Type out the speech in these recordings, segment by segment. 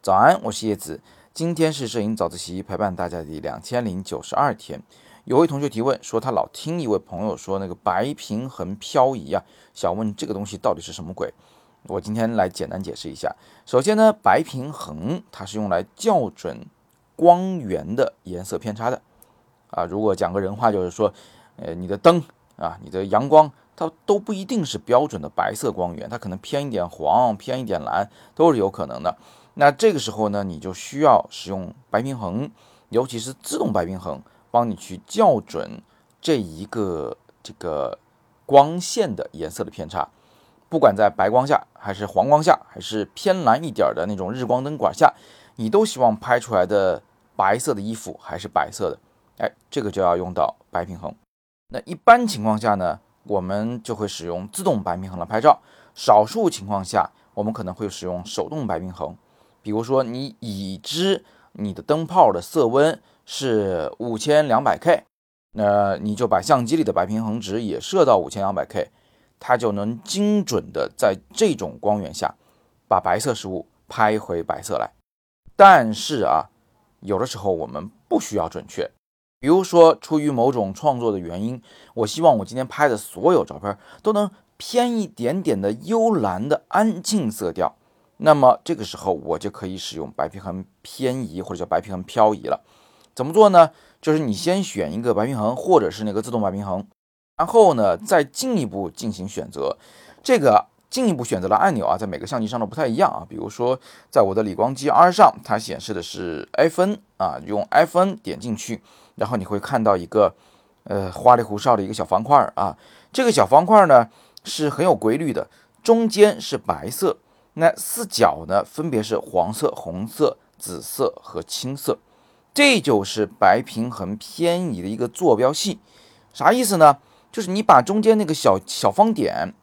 早安，我是叶子。今天是摄影早自习陪伴大家的第两千零九十二天。有位同学提问说，他老听一位朋友说那个白平衡漂移啊，想问这个东西到底是什么鬼？我今天来简单解释一下。首先呢，白平衡它是用来校准光源的颜色偏差的啊。如果讲个人话，就是说，呃，你的灯啊，你的阳光，它都不一定是标准的白色光源，它可能偏一点黄，偏一点蓝，都是有可能的。那这个时候呢，你就需要使用白平衡，尤其是自动白平衡，帮你去校准这一个这个光线的颜色的偏差。不管在白光下，还是黄光下，还是偏蓝一点的那种日光灯管下，你都希望拍出来的白色的衣服还是白色的。哎，这个就要用到白平衡。那一般情况下呢，我们就会使用自动白平衡来拍照。少数情况下，我们可能会使用手动白平衡。比如说，你已知你的灯泡的色温是五千两百 K，那你就把相机里的白平衡值也设到五千两百 K，它就能精准的在这种光源下把白色事物拍回白色来。但是啊，有的时候我们不需要准确，比如说出于某种创作的原因，我希望我今天拍的所有照片都能偏一点点的幽蓝的安静色调。那么这个时候我就可以使用白平衡偏移或者叫白平衡漂移了。怎么做呢？就是你先选一个白平衡或者是那个自动白平衡，然后呢再进一步进行选择。这个进一步选择的按钮啊，在每个相机上都不太一样啊。比如说在我的理光机 R 上，它显示的是 FN 啊，用 FN 点进去，然后你会看到一个呃花里胡哨的一个小方块啊。这个小方块呢是很有规律的，中间是白色。那四角呢，分别是黄色、红色、紫色和青色，这就是白平衡偏移的一个坐标系。啥意思呢？就是你把中间那个小小方点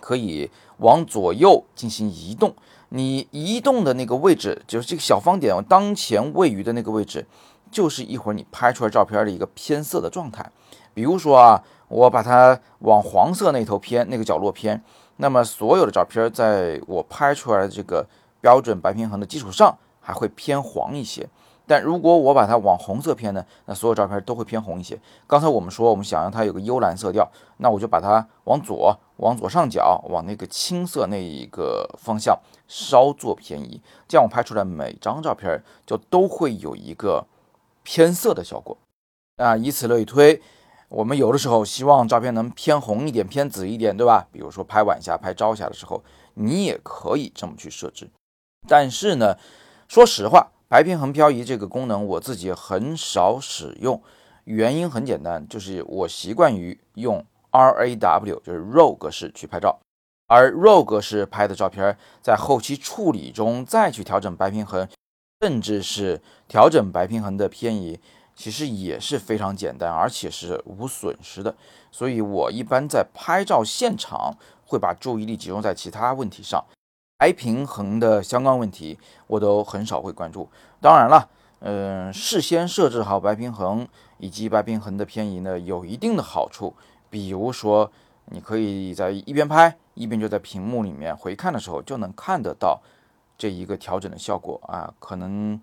可以往左右进行移动，你移动的那个位置，就是这个小方点当前位于的那个位置，就是一会儿你拍出来照片的一个偏色的状态。比如说啊，我把它往黄色那头偏，那个角落偏。那么所有的照片，在我拍出来的这个标准白平衡的基础上，还会偏黄一些。但如果我把它往红色偏呢，那所有照片都会偏红一些。刚才我们说，我们想让它有个幽蓝色调，那我就把它往左，往左上角，往那个青色那一个方向稍作偏移，这样我拍出来每张照片就都会有一个偏色的效果。啊，以此类推。我们有的时候希望照片能偏红一点、偏紫一点，对吧？比如说拍晚霞、拍朝霞的时候，你也可以这么去设置。但是呢，说实话，白平衡漂移这个功能我自己很少使用，原因很简单，就是我习惯于用 RAW，就是 RAW 格式去拍照，而 RAW 格式拍的照片，在后期处理中再去调整白平衡，甚至是调整白平衡的偏移。其实也是非常简单，而且是无损失的。所以我一般在拍照现场会把注意力集中在其他问题上，白平衡的相关问题我都很少会关注。当然了，嗯，事先设置好白平衡以及白平衡的偏移呢，有一定的好处。比如说，你可以在一边拍一边就在屏幕里面回看的时候就能看得到这一个调整的效果啊，可能。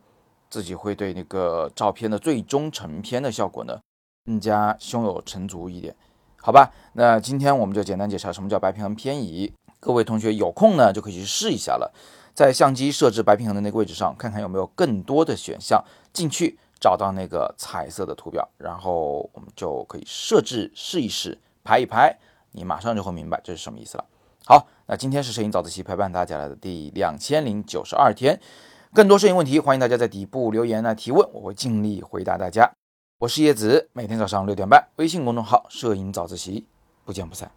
自己会对那个照片的最终成片的效果呢更加胸有成竹一点，好吧？那今天我们就简单介绍什么叫白平衡偏移。各位同学有空呢就可以去试一下了，在相机设置白平衡的那个位置上，看看有没有更多的选项，进去找到那个彩色的图表，然后我们就可以设置试一试，拍一拍，你马上就会明白这是什么意思了。好，那今天是摄影早自习陪伴大家来的第两千零九十二天。更多摄影问题，欢迎大家在底部留言来提问，我会尽力回答大家。我是叶子，每天早上六点半，微信公众号“摄影早自习”，不见不散。